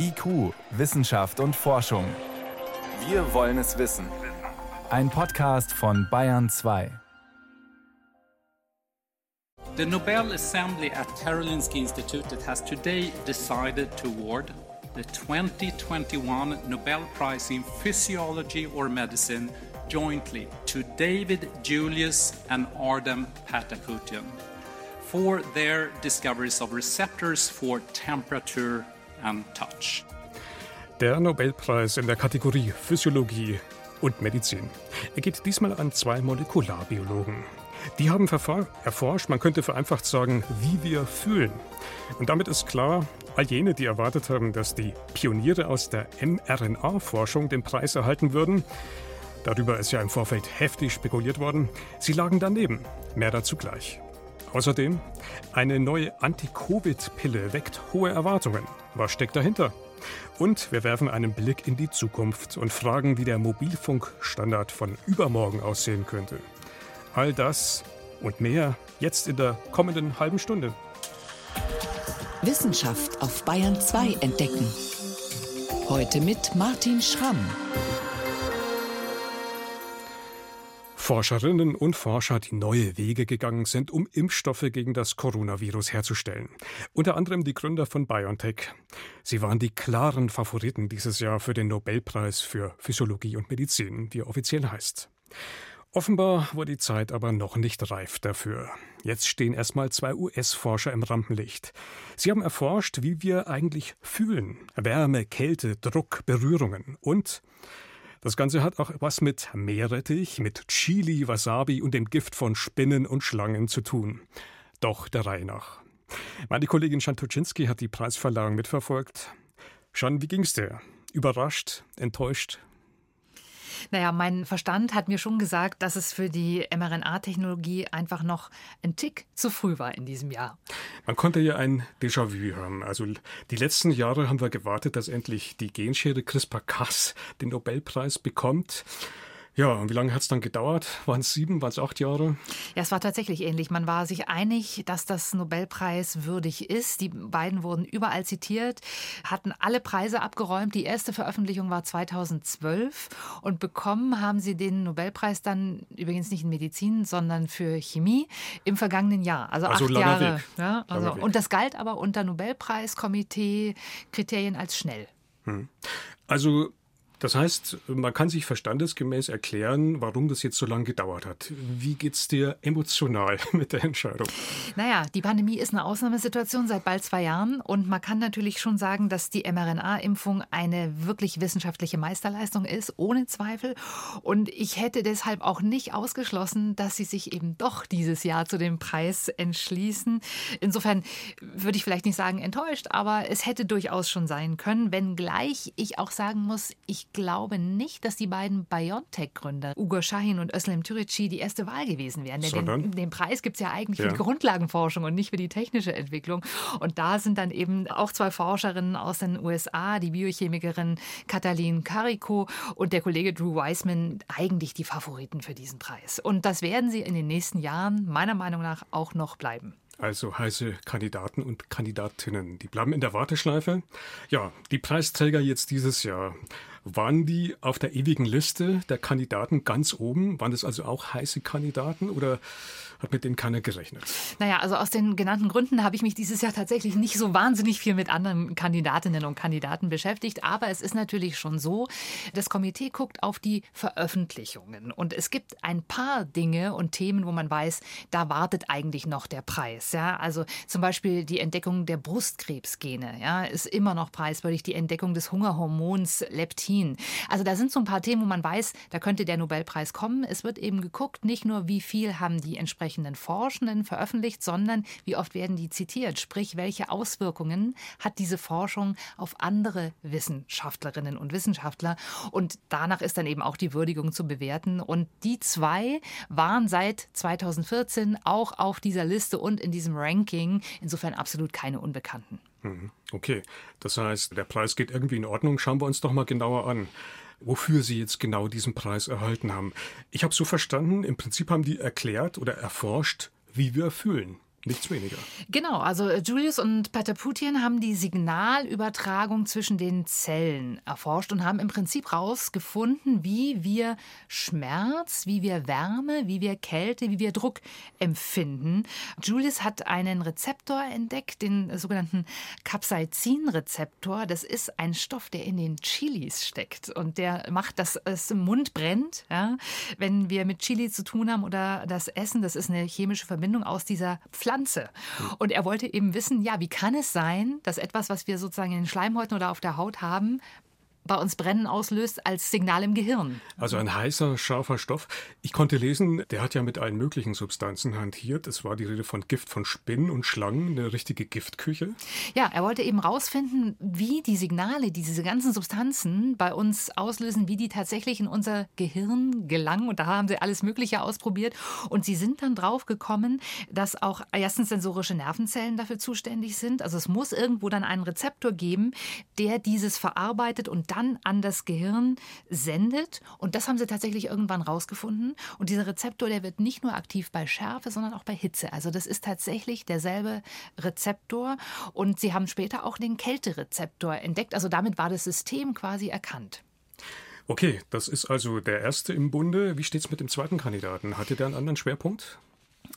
IQ, Wissenschaft und Forschung. Wir wollen es wissen. Ein Podcast von Bayern 2. The Nobel Assembly at Karolinska Institute has today decided to award the 2021 Nobel Prize in Physiology or Medicine jointly to David Julius and Ardem Patakutian for their discoveries of receptors for temperature and touch. Der Nobelpreis in der Kategorie Physiologie und Medizin. Er geht diesmal an zwei Molekularbiologen. Die haben erforscht, man könnte vereinfacht sagen, wie wir fühlen. Und damit ist klar, all jene, die erwartet haben, dass die Pioniere aus der mRNA-Forschung den Preis erhalten würden, darüber ist ja im Vorfeld heftig spekuliert worden, sie lagen daneben. Mehr dazu gleich. Außerdem, eine neue Anti-Covid-Pille weckt hohe Erwartungen. Was steckt dahinter? Und wir werfen einen Blick in die Zukunft und fragen, wie der Mobilfunkstandard von übermorgen aussehen könnte. All das und mehr jetzt in der kommenden halben Stunde. Wissenschaft auf Bayern 2 entdecken. Heute mit Martin Schramm. Forscherinnen und Forscher, die neue Wege gegangen sind, um Impfstoffe gegen das Coronavirus herzustellen. Unter anderem die Gründer von BioNTech. Sie waren die klaren Favoriten dieses Jahr für den Nobelpreis für Physiologie und Medizin, wie er offiziell heißt. Offenbar war die Zeit aber noch nicht reif dafür. Jetzt stehen erstmal zwei US-Forscher im Rampenlicht. Sie haben erforscht, wie wir eigentlich fühlen. Wärme, Kälte, Druck, Berührungen und das Ganze hat auch was mit Meerrettich, mit Chili, Wasabi und dem Gift von Spinnen und Schlangen zu tun. Doch der Reihe nach. Meine Kollegin Shantuczynski hat die Preisverleihung mitverfolgt. Shan, wie ging's dir? Überrascht, enttäuscht, naja, mein Verstand hat mir schon gesagt, dass es für die mRNA-Technologie einfach noch ein Tick zu früh war in diesem Jahr. Man konnte ja ein Déjà-vu haben. Also die letzten Jahre haben wir gewartet, dass endlich die Genschere CRISPR-Cas den Nobelpreis bekommt. Ja, und wie lange hat es dann gedauert? Waren es sieben, waren es acht Jahre? Ja, es war tatsächlich ähnlich. Man war sich einig, dass das Nobelpreis würdig ist. Die beiden wurden überall zitiert, hatten alle Preise abgeräumt. Die erste Veröffentlichung war 2012 und bekommen haben sie den Nobelpreis dann übrigens nicht in Medizin, sondern für Chemie im vergangenen Jahr. Also, also acht Jahre. Ja, also, und das galt aber unter Nobelpreiskomitee-Kriterien als schnell. Hm. Also das heißt, man kann sich verstandesgemäß erklären, warum das jetzt so lange gedauert hat. Wie geht es dir emotional mit der Entscheidung? Naja, die Pandemie ist eine Ausnahmesituation seit bald zwei Jahren und man kann natürlich schon sagen, dass die mRNA-Impfung eine wirklich wissenschaftliche Meisterleistung ist, ohne Zweifel. Und ich hätte deshalb auch nicht ausgeschlossen, dass sie sich eben doch dieses Jahr zu dem Preis entschließen. Insofern würde ich vielleicht nicht sagen enttäuscht, aber es hätte durchaus schon sein können, wenngleich ich auch sagen muss, ich glaube nicht, dass die beiden BioNTech-Gründer, Ugo Shahin und Özlem Türeci, die erste Wahl gewesen wären. Denn den, den, Preis gibt es ja eigentlich ja. für die Grundlagenforschung und nicht für die technische Entwicklung. Und da sind dann eben auch zwei Forscherinnen aus den USA, die Biochemikerin Katalin Carico und der Kollege Drew Weissman, eigentlich die Favoriten für diesen Preis. Und das werden sie in den nächsten Jahren meiner Meinung nach auch noch bleiben also heiße Kandidaten und Kandidatinnen. Die bleiben in der Warteschleife. Ja, die Preisträger jetzt dieses Jahr. Waren die auf der ewigen Liste der Kandidaten ganz oben? Waren das also auch heiße Kandidaten oder hat mit denen keiner gerechnet? Naja, also aus den genannten Gründen habe ich mich dieses Jahr tatsächlich nicht so wahnsinnig viel mit anderen Kandidatinnen und Kandidaten beschäftigt. Aber es ist natürlich schon so, das Komitee guckt auf die Veröffentlichungen. Und es gibt ein paar Dinge und Themen, wo man weiß, da wartet eigentlich noch der Preis. Ja? Also zum Beispiel die Entdeckung der Brustkrebsgene ja, ist immer noch preiswürdig. Die Entdeckung des Hungerhormons Leptin. Also da sind so ein paar Themen, wo man weiß, da könnte der Nobelpreis kommen. Es wird eben geguckt, nicht nur wie viel haben die entsprechenden entsprechenden Forschenden veröffentlicht, sondern wie oft werden die zitiert? Sprich, welche Auswirkungen hat diese Forschung auf andere Wissenschaftlerinnen und Wissenschaftler? Und danach ist dann eben auch die Würdigung zu bewerten. Und die zwei waren seit 2014 auch auf dieser Liste und in diesem Ranking. Insofern absolut keine Unbekannten. Mhm. Okay, das heißt, der Preis geht irgendwie in Ordnung. Schauen wir uns doch mal genauer an wofür sie jetzt genau diesen Preis erhalten haben. Ich habe so verstanden, im Prinzip haben die erklärt oder erforscht, wie wir fühlen. Nichts weniger. Genau, also äh, Julius und Pataputian haben die Signalübertragung zwischen den Zellen erforscht und haben im Prinzip herausgefunden, wie wir Schmerz, wie wir Wärme, wie wir Kälte, wie wir Druck empfinden. Julius hat einen Rezeptor entdeckt, den sogenannten Capsaicin-Rezeptor. Das ist ein Stoff, der in den Chilis steckt und der macht, dass es im Mund brennt, ja, wenn wir mit Chili zu tun haben oder das Essen. Das ist eine chemische Verbindung aus dieser Pflanze. Pflanze. Und er wollte eben wissen, ja, wie kann es sein, dass etwas, was wir sozusagen in den Schleimhäuten oder auf der Haut haben, bei uns Brennen auslöst als Signal im Gehirn. Also ein heißer, scharfer Stoff. Ich konnte lesen, der hat ja mit allen möglichen Substanzen hantiert. Es war die Rede von Gift von Spinnen und Schlangen, eine richtige Giftküche. Ja, er wollte eben rausfinden, wie die Signale, die diese ganzen Substanzen bei uns auslösen, wie die tatsächlich in unser Gehirn gelangen. Und da haben sie alles Mögliche ausprobiert. Und sie sind dann drauf gekommen, dass auch erstens sensorische Nervenzellen dafür zuständig sind. Also es muss irgendwo dann einen Rezeptor geben, der dieses verarbeitet und dann dann an das Gehirn sendet. Und das haben sie tatsächlich irgendwann rausgefunden. Und dieser Rezeptor, der wird nicht nur aktiv bei Schärfe, sondern auch bei Hitze. Also das ist tatsächlich derselbe Rezeptor. Und sie haben später auch den Kälterezeptor entdeckt. Also damit war das System quasi erkannt. Okay, das ist also der erste im Bunde. Wie steht es mit dem zweiten Kandidaten? Hatte der einen anderen Schwerpunkt?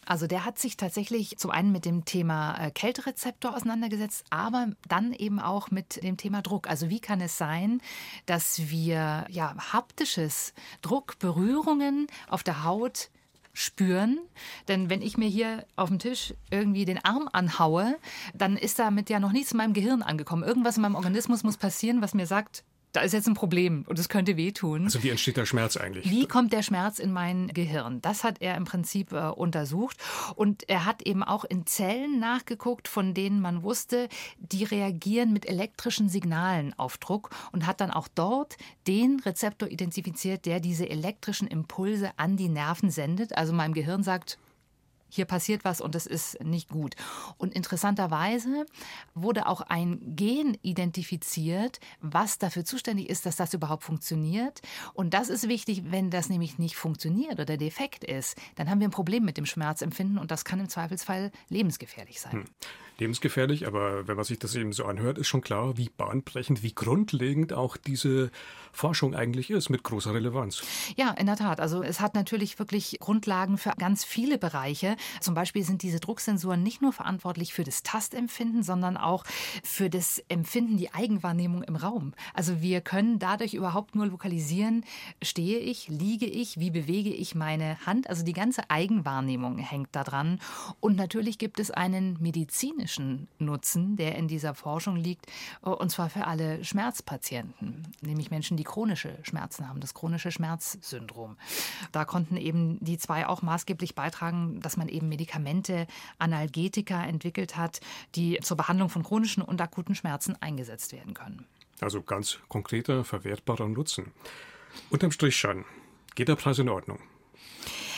Also der hat sich tatsächlich zum einen mit dem Thema äh, Kälterezeptor auseinandergesetzt, aber dann eben auch mit dem Thema Druck. Also wie kann es sein, dass wir ja haptisches Druck, Berührungen auf der Haut spüren. Denn wenn ich mir hier auf dem Tisch irgendwie den Arm anhaue, dann ist damit ja noch nichts in meinem Gehirn angekommen. Irgendwas in meinem Organismus muss passieren, was mir sagt, da ist jetzt ein Problem und es könnte wehtun. Also wie entsteht der Schmerz eigentlich? Wie kommt der Schmerz in mein Gehirn? Das hat er im Prinzip äh, untersucht und er hat eben auch in Zellen nachgeguckt, von denen man wusste, die reagieren mit elektrischen Signalen auf Druck und hat dann auch dort den Rezeptor identifiziert, der diese elektrischen Impulse an die Nerven sendet. Also meinem Gehirn sagt, hier passiert was und es ist nicht gut. Und interessanterweise wurde auch ein Gen identifiziert, was dafür zuständig ist, dass das überhaupt funktioniert. Und das ist wichtig, wenn das nämlich nicht funktioniert oder defekt ist, dann haben wir ein Problem mit dem Schmerzempfinden und das kann im Zweifelsfall lebensgefährlich sein. Hm lebensgefährlich, aber wenn man sich das eben so anhört, ist schon klar, wie bahnbrechend, wie grundlegend auch diese Forschung eigentlich ist, mit großer Relevanz. Ja, in der Tat. Also es hat natürlich wirklich Grundlagen für ganz viele Bereiche. Zum Beispiel sind diese Drucksensoren nicht nur verantwortlich für das Tastempfinden, sondern auch für das Empfinden, die Eigenwahrnehmung im Raum. Also wir können dadurch überhaupt nur lokalisieren, stehe ich, liege ich, wie bewege ich meine Hand. Also die ganze Eigenwahrnehmung hängt da dran. Und natürlich gibt es einen medizinischen medizinischen Nutzen, der in dieser Forschung liegt, und zwar für alle Schmerzpatienten, nämlich Menschen, die chronische Schmerzen haben, das chronische Schmerzsyndrom. Da konnten eben die zwei auch maßgeblich beitragen, dass man eben Medikamente, Analgetika entwickelt hat, die zur Behandlung von chronischen und akuten Schmerzen eingesetzt werden können. Also ganz konkreter, verwertbarer Nutzen. Unterm Strich schon. Geht der Preis in Ordnung?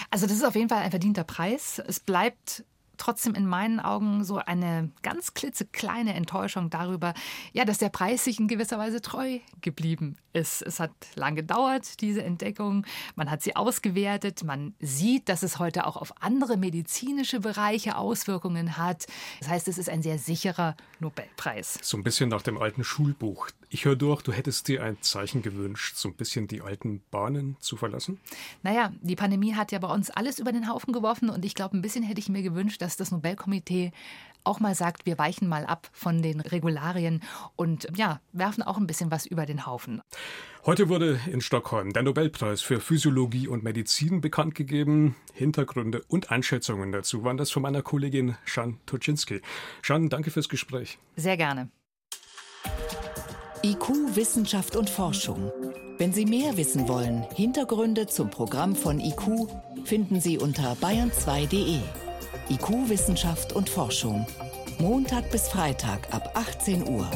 Also das ist auf jeden Fall ein verdienter Preis. Es bleibt trotzdem in meinen Augen so eine ganz klitzekleine Enttäuschung darüber, ja, dass der Preis sich in gewisser Weise treu geblieben ist. Es hat lange gedauert, diese Entdeckung. Man hat sie ausgewertet. Man sieht, dass es heute auch auf andere medizinische Bereiche Auswirkungen hat. Das heißt, es ist ein sehr sicherer Nobelpreis. So ein bisschen nach dem alten Schulbuch. Ich höre durch, du hättest dir ein Zeichen gewünscht, so ein bisschen die alten Bahnen zu verlassen? Naja, die Pandemie hat ja bei uns alles über den Haufen geworfen und ich glaube, ein bisschen hätte ich mir gewünscht, dass das Nobelkomitee auch mal sagt, wir weichen mal ab von den Regularien und ja, werfen auch ein bisschen was über den Haufen. Heute wurde in Stockholm der Nobelpreis für Physiologie und Medizin bekannt gegeben. Hintergründe und Einschätzungen dazu waren das von meiner Kollegin Shan Tuczynski. Shan, danke fürs Gespräch. Sehr gerne. IQ, Wissenschaft und Forschung. Wenn Sie mehr wissen wollen, Hintergründe zum Programm von IQ finden Sie unter bayern2.de. IQ, Wissenschaft und Forschung. Montag bis Freitag ab 18 Uhr.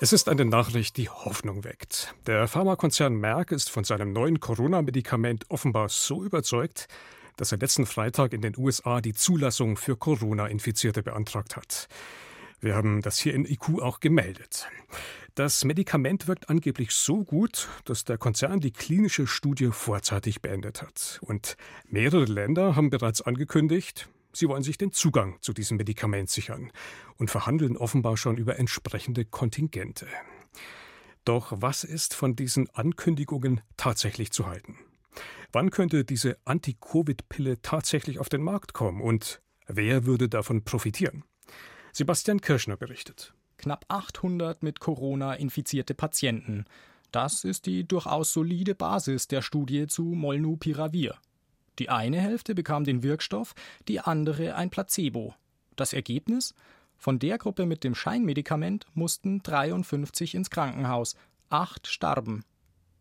Es ist eine Nachricht, die Hoffnung weckt. Der Pharmakonzern Merck ist von seinem neuen Corona-Medikament offenbar so überzeugt, dass er letzten Freitag in den USA die Zulassung für Corona-Infizierte beantragt hat. Wir haben das hier in IQ auch gemeldet. Das Medikament wirkt angeblich so gut, dass der Konzern die klinische Studie vorzeitig beendet hat. Und mehrere Länder haben bereits angekündigt, sie wollen sich den Zugang zu diesem Medikament sichern und verhandeln offenbar schon über entsprechende Kontingente. Doch was ist von diesen Ankündigungen tatsächlich zu halten? Wann könnte diese Anti-Covid-Pille tatsächlich auf den Markt kommen und wer würde davon profitieren? Sebastian Kirschner berichtet knapp 800 mit Corona infizierte Patienten. Das ist die durchaus solide Basis der Studie zu Molnupiravir. Die eine Hälfte bekam den Wirkstoff, die andere ein Placebo. Das Ergebnis? Von der Gruppe mit dem Scheinmedikament mussten 53 ins Krankenhaus, acht starben.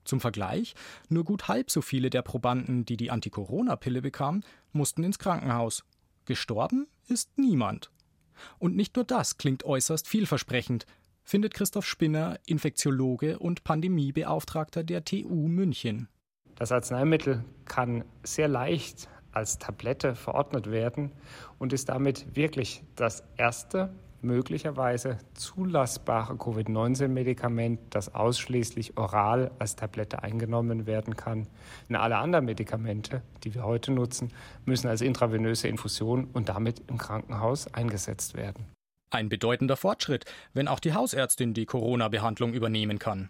Zum Vergleich, nur gut halb so viele der Probanden, die die Anti-Corona-Pille bekamen, mussten ins Krankenhaus. Gestorben ist niemand. Und nicht nur das klingt äußerst vielversprechend, findet Christoph Spinner, Infektiologe und Pandemiebeauftragter der TU München. Das Arzneimittel kann sehr leicht als Tablette verordnet werden und ist damit wirklich das erste möglicherweise zulassbare Covid-19-Medikament, das ausschließlich oral als Tablette eingenommen werden kann. Und alle anderen Medikamente, die wir heute nutzen, müssen als intravenöse Infusion und damit im Krankenhaus eingesetzt werden. Ein bedeutender Fortschritt, wenn auch die Hausärztin die Corona-Behandlung übernehmen kann.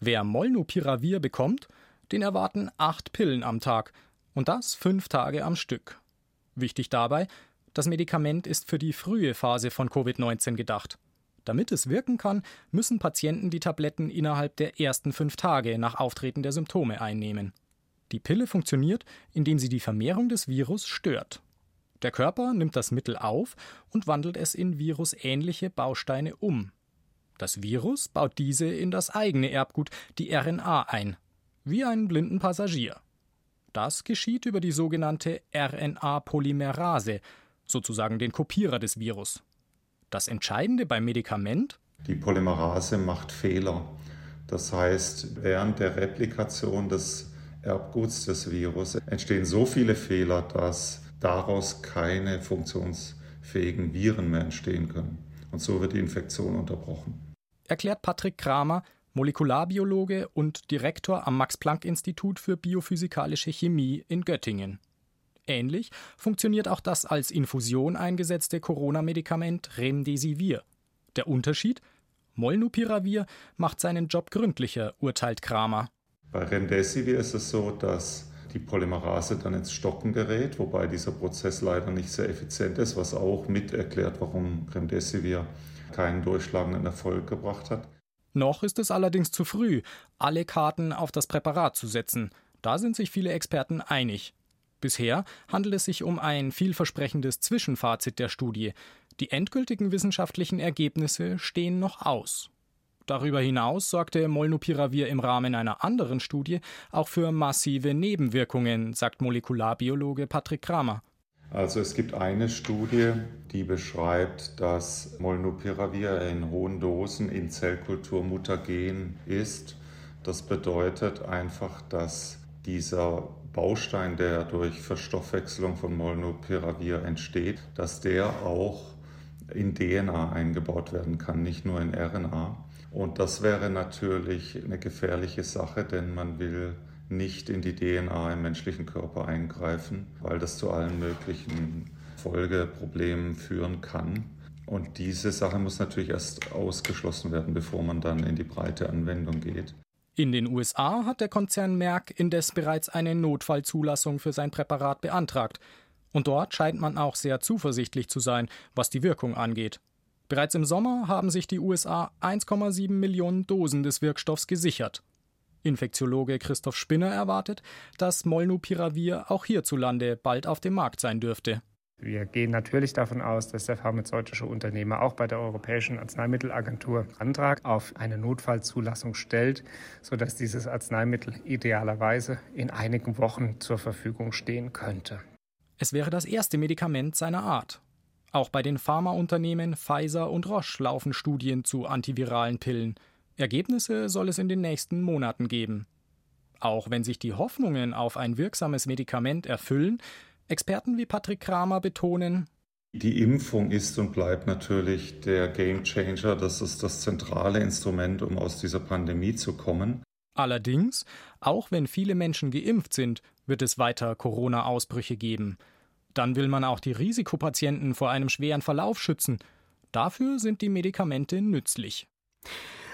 Wer Molnupiravir bekommt, den erwarten acht Pillen am Tag und das fünf Tage am Stück. Wichtig dabei, das Medikament ist für die frühe Phase von Covid-19 gedacht. Damit es wirken kann, müssen Patienten die Tabletten innerhalb der ersten fünf Tage nach Auftreten der Symptome einnehmen. Die Pille funktioniert, indem sie die Vermehrung des Virus stört. Der Körper nimmt das Mittel auf und wandelt es in virusähnliche Bausteine um. Das Virus baut diese in das eigene Erbgut, die RNA, ein, wie einen blinden Passagier. Das geschieht über die sogenannte RNA-Polymerase, sozusagen den Kopierer des Virus. Das Entscheidende beim Medikament? Die Polymerase macht Fehler. Das heißt, während der Replikation des Erbguts des Virus entstehen so viele Fehler, dass daraus keine funktionsfähigen Viren mehr entstehen können. Und so wird die Infektion unterbrochen. Erklärt Patrick Kramer, Molekularbiologe und Direktor am Max Planck Institut für biophysikalische Chemie in Göttingen. Ähnlich funktioniert auch das als Infusion eingesetzte Corona-Medikament Remdesivir. Der Unterschied? Molnupiravir macht seinen Job gründlicher, urteilt Kramer. Bei Remdesivir ist es so, dass die Polymerase dann ins Stocken gerät, wobei dieser Prozess leider nicht sehr effizient ist, was auch mit erklärt, warum Remdesivir keinen durchschlagenden Erfolg gebracht hat. Noch ist es allerdings zu früh, alle Karten auf das Präparat zu setzen. Da sind sich viele Experten einig. Bisher handelt es sich um ein vielversprechendes Zwischenfazit der Studie. Die endgültigen wissenschaftlichen Ergebnisse stehen noch aus. Darüber hinaus sorgte Molnupiravir im Rahmen einer anderen Studie auch für massive Nebenwirkungen, sagt Molekularbiologe Patrick Kramer. Also es gibt eine Studie, die beschreibt, dass Molnupiravir in hohen Dosen in Zellkultur mutagen ist. Das bedeutet einfach, dass dieser Baustein, der durch Verstoffwechselung von Molnupiravir entsteht, dass der auch in DNA eingebaut werden kann, nicht nur in RNA. Und das wäre natürlich eine gefährliche Sache, denn man will nicht in die DNA im menschlichen Körper eingreifen, weil das zu allen möglichen Folgeproblemen führen kann. Und diese Sache muss natürlich erst ausgeschlossen werden, bevor man dann in die breite Anwendung geht. In den USA hat der Konzern Merck indes bereits eine Notfallzulassung für sein Präparat beantragt. Und dort scheint man auch sehr zuversichtlich zu sein, was die Wirkung angeht. Bereits im Sommer haben sich die USA 1,7 Millionen Dosen des Wirkstoffs gesichert. Infektiologe Christoph Spinner erwartet, dass Molnupiravir auch hierzulande bald auf dem Markt sein dürfte. Wir gehen natürlich davon aus, dass der pharmazeutische Unternehmer auch bei der Europäischen Arzneimittelagentur Antrag auf eine Notfallzulassung stellt, sodass dieses Arzneimittel idealerweise in einigen Wochen zur Verfügung stehen könnte. Es wäre das erste Medikament seiner Art. Auch bei den Pharmaunternehmen Pfizer und Roche laufen Studien zu antiviralen Pillen. Ergebnisse soll es in den nächsten Monaten geben. Auch wenn sich die Hoffnungen auf ein wirksames Medikament erfüllen, Experten wie Patrick Kramer betonen, Die Impfung ist und bleibt natürlich der Gamechanger. Das ist das zentrale Instrument, um aus dieser Pandemie zu kommen. Allerdings, auch wenn viele Menschen geimpft sind, wird es weiter Corona-Ausbrüche geben. Dann will man auch die Risikopatienten vor einem schweren Verlauf schützen. Dafür sind die Medikamente nützlich.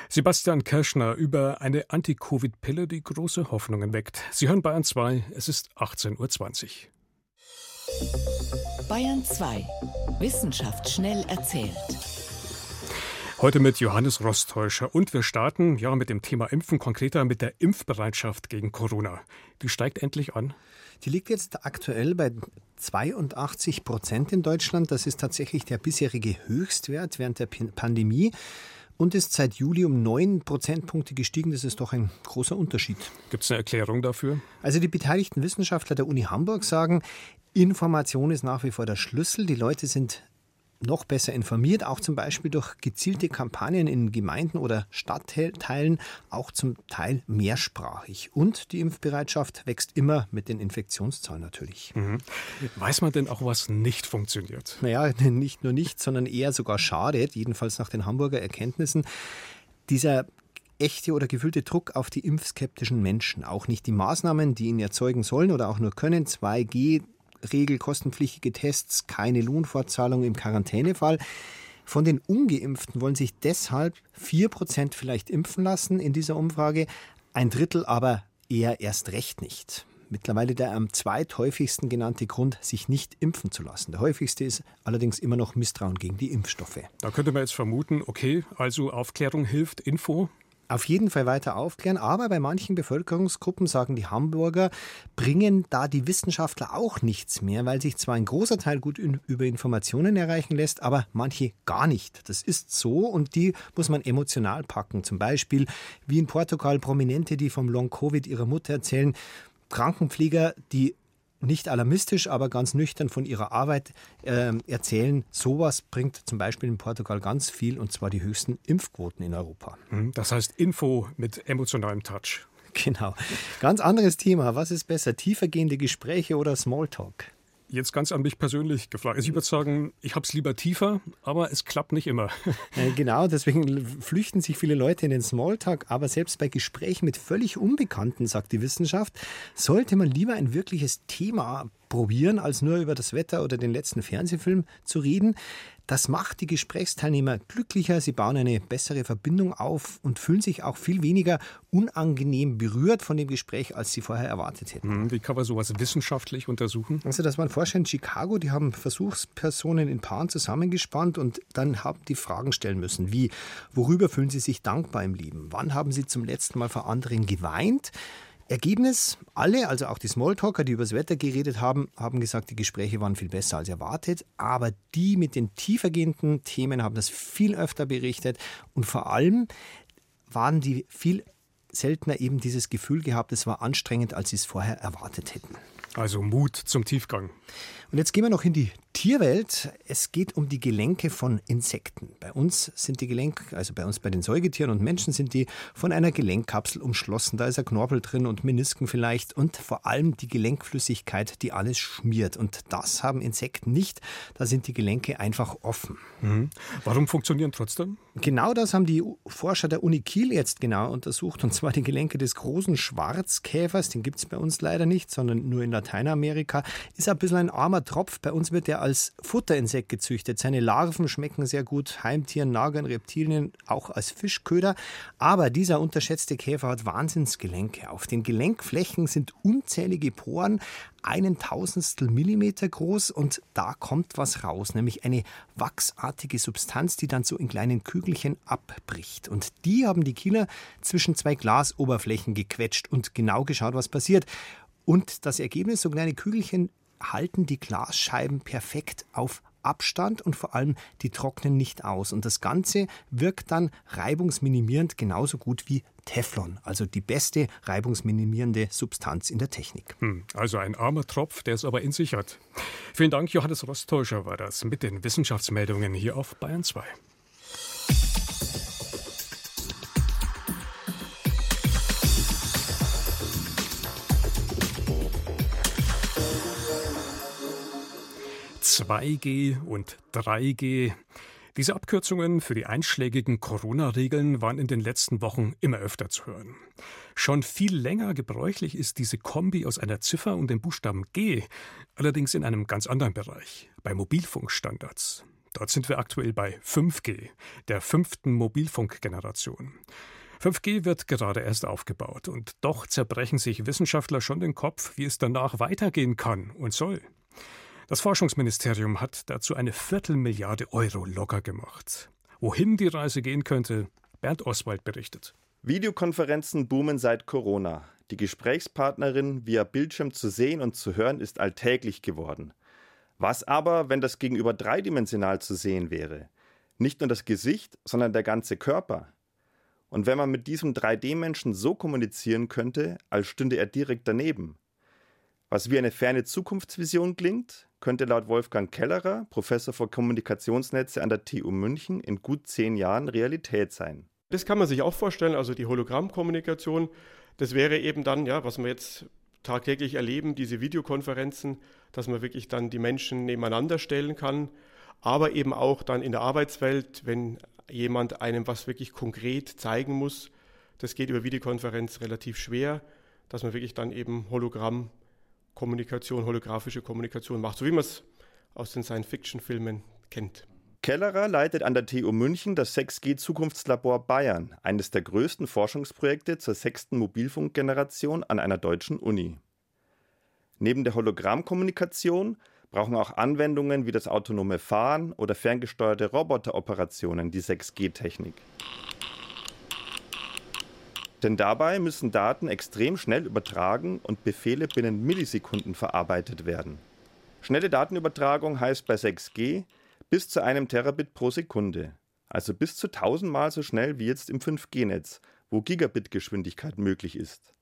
Sebastian Kirschner über eine Anti-Covid-Pille, die große Hoffnungen weckt. Sie hören Bayern 2, es ist 18.20 Uhr. Bayern 2. Wissenschaft schnell erzählt. Heute mit Johannes Rostäuscher und wir starten ja mit dem Thema Impfen, konkreter mit der Impfbereitschaft gegen Corona. Die steigt endlich an. Die liegt jetzt aktuell bei 82 Prozent in Deutschland. Das ist tatsächlich der bisherige Höchstwert während der Pandemie und ist seit Juli um neun Prozentpunkte gestiegen. Das ist doch ein großer Unterschied. Gibt es eine Erklärung dafür? Also die beteiligten Wissenschaftler der Uni Hamburg sagen, Information ist nach wie vor der Schlüssel. Die Leute sind noch besser informiert, auch zum Beispiel durch gezielte Kampagnen in Gemeinden oder Stadtteilen, auch zum Teil mehrsprachig. Und die Impfbereitschaft wächst immer mit den Infektionszahlen natürlich. Mhm. Weiß man denn auch, was nicht funktioniert? Naja, nicht nur nicht, sondern eher sogar schadet, jedenfalls nach den Hamburger Erkenntnissen. Dieser echte oder gefühlte Druck auf die impfskeptischen Menschen. Auch nicht die Maßnahmen, die ihn erzeugen sollen oder auch nur können. 2G, Regel kostenpflichtige Tests, keine Lohnfortzahlung im Quarantänefall. Von den Ungeimpften wollen sich deshalb 4% vielleicht impfen lassen in dieser Umfrage, ein Drittel aber eher erst recht nicht. Mittlerweile der am zweithäufigsten genannte Grund, sich nicht impfen zu lassen. Der häufigste ist allerdings immer noch Misstrauen gegen die Impfstoffe. Da könnte man jetzt vermuten, okay, also Aufklärung hilft, Info, auf jeden Fall weiter aufklären. Aber bei manchen Bevölkerungsgruppen, sagen die Hamburger, bringen da die Wissenschaftler auch nichts mehr, weil sich zwar ein großer Teil gut über Informationen erreichen lässt, aber manche gar nicht. Das ist so und die muss man emotional packen. Zum Beispiel wie in Portugal Prominente, die vom Long-Covid ihrer Mutter erzählen, Krankenpfleger, die nicht alarmistisch, aber ganz nüchtern von ihrer Arbeit äh, erzählen. Sowas bringt zum Beispiel in Portugal ganz viel und zwar die höchsten Impfquoten in Europa. Hm, das heißt Info mit emotionalem Touch. Genau. Ganz anderes Thema. Was ist besser, tiefergehende Gespräche oder Smalltalk? Jetzt ganz an mich persönlich gefragt. Also ich würde sagen, ich habe es lieber tiefer, aber es klappt nicht immer. Genau, deswegen flüchten sich viele Leute in den Smalltalk. Aber selbst bei Gesprächen mit völlig Unbekannten, sagt die Wissenschaft, sollte man lieber ein wirkliches Thema probieren, als nur über das Wetter oder den letzten Fernsehfilm zu reden. Das macht die Gesprächsteilnehmer glücklicher, sie bauen eine bessere Verbindung auf und fühlen sich auch viel weniger unangenehm berührt von dem Gespräch, als sie vorher erwartet hätten. Hm, wie kann man sowas wissenschaftlich untersuchen? Also das waren Forscher in Chicago, die haben Versuchspersonen in Paaren zusammengespannt und dann haben die Fragen stellen müssen, wie, worüber fühlen sie sich dankbar im Leben? Wann haben sie zum letzten Mal vor anderen geweint? Ergebnis, alle, also auch die Smalltalker, die über das Wetter geredet haben, haben gesagt, die Gespräche waren viel besser als erwartet. Aber die mit den tiefergehenden Themen haben das viel öfter berichtet. Und vor allem waren die viel seltener eben dieses Gefühl gehabt, es war anstrengend, als sie es vorher erwartet hätten. Also Mut zum Tiefgang. Und jetzt gehen wir noch in die Tierwelt. Es geht um die Gelenke von Insekten. Bei uns sind die Gelenke, also bei uns bei den Säugetieren und Menschen sind die von einer Gelenkkapsel umschlossen. Da ist ein Knorpel drin und Menisken vielleicht und vor allem die Gelenkflüssigkeit, die alles schmiert. Und das haben Insekten nicht. Da sind die Gelenke einfach offen. Mhm. Warum funktionieren trotzdem? Genau das haben die Forscher der Uni Kiel jetzt genau untersucht. Und zwar die Gelenke des großen Schwarzkäfers. Den gibt es bei uns leider nicht, sondern nur in Lateinamerika. Ist ein bisschen ein armer Tropf. Bei uns wird er als Futterinsekt gezüchtet. Seine Larven schmecken sehr gut Heimtieren, Nagern, Reptilien, auch als Fischköder. Aber dieser unterschätzte Käfer hat Wahnsinnsgelenke. Auf den Gelenkflächen sind unzählige Poren, einen Tausendstel Millimeter groß und da kommt was raus, nämlich eine wachsartige Substanz, die dann so in kleinen Kügelchen abbricht. Und die haben die Kieler zwischen zwei Glasoberflächen gequetscht und genau geschaut, was passiert. Und das Ergebnis, so kleine Kügelchen halten die Glasscheiben perfekt auf Abstand und vor allem die trocknen nicht aus. Und das Ganze wirkt dann reibungsminimierend genauso gut wie Teflon, also die beste reibungsminimierende Substanz in der Technik. Hm, also ein armer Tropf, der es aber in sich hat. Vielen Dank, Johannes Rostäuscher war das mit den Wissenschaftsmeldungen hier auf Bayern 2. 2G und 3G. Diese Abkürzungen für die einschlägigen Corona-Regeln waren in den letzten Wochen immer öfter zu hören. Schon viel länger gebräuchlich ist diese Kombi aus einer Ziffer und dem Buchstaben G, allerdings in einem ganz anderen Bereich, bei Mobilfunkstandards. Dort sind wir aktuell bei 5G, der fünften Mobilfunkgeneration. 5G wird gerade erst aufgebaut und doch zerbrechen sich Wissenschaftler schon den Kopf, wie es danach weitergehen kann und soll. Das Forschungsministerium hat dazu eine Viertelmilliarde Euro locker gemacht. Wohin die Reise gehen könnte, Bernd Oswald berichtet. Videokonferenzen boomen seit Corona. Die Gesprächspartnerin via Bildschirm zu sehen und zu hören ist alltäglich geworden. Was aber, wenn das gegenüber dreidimensional zu sehen wäre? Nicht nur das Gesicht, sondern der ganze Körper. Und wenn man mit diesem 3D-Menschen so kommunizieren könnte, als stünde er direkt daneben. Was wie eine ferne Zukunftsvision klingt, könnte laut Wolfgang Kellerer, Professor für Kommunikationsnetze an der TU München, in gut zehn Jahren Realität sein. Das kann man sich auch vorstellen, also die Hologrammkommunikation, das wäre eben dann, ja, was wir jetzt tagtäglich erleben, diese Videokonferenzen, dass man wirklich dann die Menschen nebeneinander stellen kann, aber eben auch dann in der Arbeitswelt, wenn jemand einem was wirklich konkret zeigen muss, das geht über Videokonferenz relativ schwer, dass man wirklich dann eben Hologramm Kommunikation, holographische Kommunikation macht, so wie man es aus den Science-Fiction-Filmen kennt. Kellerer leitet an der TU München das 6G-Zukunftslabor Bayern, eines der größten Forschungsprojekte zur sechsten Mobilfunkgeneration an einer deutschen Uni. Neben der Hologrammkommunikation brauchen auch Anwendungen wie das autonome Fahren oder ferngesteuerte Roboteroperationen die 6G-Technik. Denn dabei müssen Daten extrem schnell übertragen und Befehle binnen Millisekunden verarbeitet werden. Schnelle Datenübertragung heißt bei 6G bis zu einem Terabit pro Sekunde, also bis zu tausendmal so schnell wie jetzt im 5G-Netz, wo Gigabit-Geschwindigkeit möglich ist.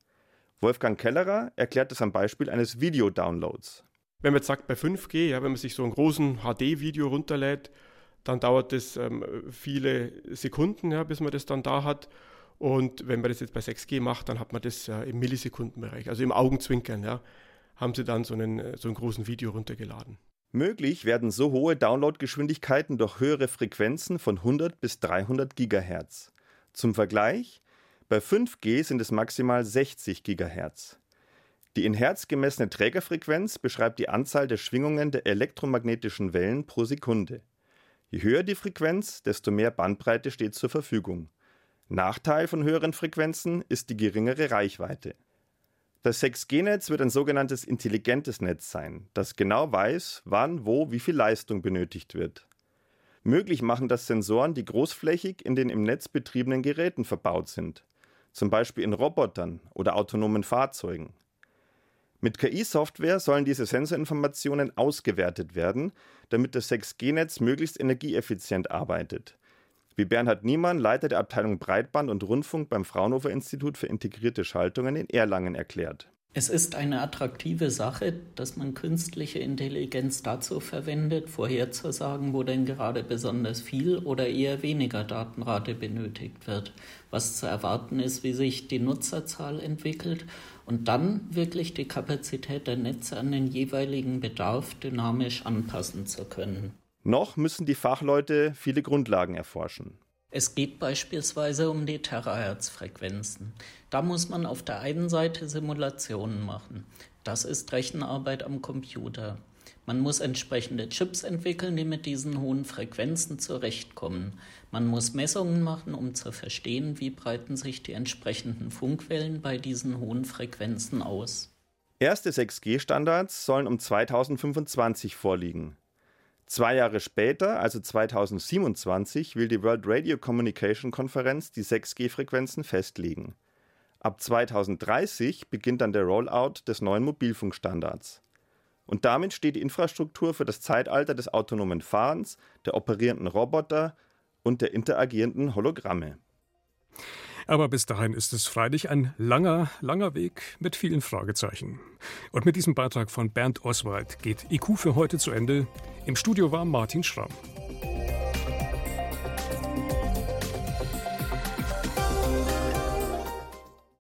Wolfgang Kellerer erklärt das am Beispiel eines Videodownloads. Wenn man jetzt sagt, bei 5G, ja, wenn man sich so einen großen HD-Video runterlädt, dann dauert das ähm, viele Sekunden, ja, bis man das dann da hat. Und wenn man das jetzt bei 6G macht, dann hat man das ja im Millisekundenbereich, also im Augenzwinkern, ja, haben sie dann so einen, so einen großen Video runtergeladen. Möglich werden so hohe Downloadgeschwindigkeiten durch höhere Frequenzen von 100 bis 300 Gigahertz. Zum Vergleich, bei 5G sind es maximal 60 Gigahertz. Die in Hertz gemessene Trägerfrequenz beschreibt die Anzahl der Schwingungen der elektromagnetischen Wellen pro Sekunde. Je höher die Frequenz, desto mehr Bandbreite steht zur Verfügung. Nachteil von höheren Frequenzen ist die geringere Reichweite. Das 6G-Netz wird ein sogenanntes intelligentes Netz sein, das genau weiß, wann, wo, wie viel Leistung benötigt wird. Möglich machen das Sensoren, die großflächig in den im Netz betriebenen Geräten verbaut sind, zum Beispiel in Robotern oder autonomen Fahrzeugen. Mit KI-Software sollen diese Sensorinformationen ausgewertet werden, damit das 6G-Netz möglichst energieeffizient arbeitet. Wie Bernhard Niemann, Leiter der Abteilung Breitband und Rundfunk beim Fraunhofer Institut für integrierte Schaltungen in Erlangen erklärt. Es ist eine attraktive Sache, dass man künstliche Intelligenz dazu verwendet, vorherzusagen, wo denn gerade besonders viel oder eher weniger Datenrate benötigt wird, was zu erwarten ist, wie sich die Nutzerzahl entwickelt und dann wirklich die Kapazität der Netze an den jeweiligen Bedarf dynamisch anpassen zu können. Noch müssen die Fachleute viele Grundlagen erforschen. Es geht beispielsweise um die Terahertz-Frequenzen. Da muss man auf der einen Seite Simulationen machen. Das ist Rechenarbeit am Computer. Man muss entsprechende Chips entwickeln, die mit diesen hohen Frequenzen zurechtkommen. Man muss Messungen machen, um zu verstehen, wie breiten sich die entsprechenden Funkwellen bei diesen hohen Frequenzen aus. Erste 6G-Standards sollen um 2025 vorliegen. Zwei Jahre später, also 2027, will die World Radio Communication Konferenz die 6G-Frequenzen festlegen. Ab 2030 beginnt dann der Rollout des neuen Mobilfunkstandards. Und damit steht die Infrastruktur für das Zeitalter des autonomen Fahrens, der operierenden Roboter und der interagierenden Hologramme. Aber bis dahin ist es freilich ein langer, langer Weg mit vielen Fragezeichen. Und mit diesem Beitrag von Bernd Oswald geht IQ für heute zu Ende. Im Studio war Martin Schramm.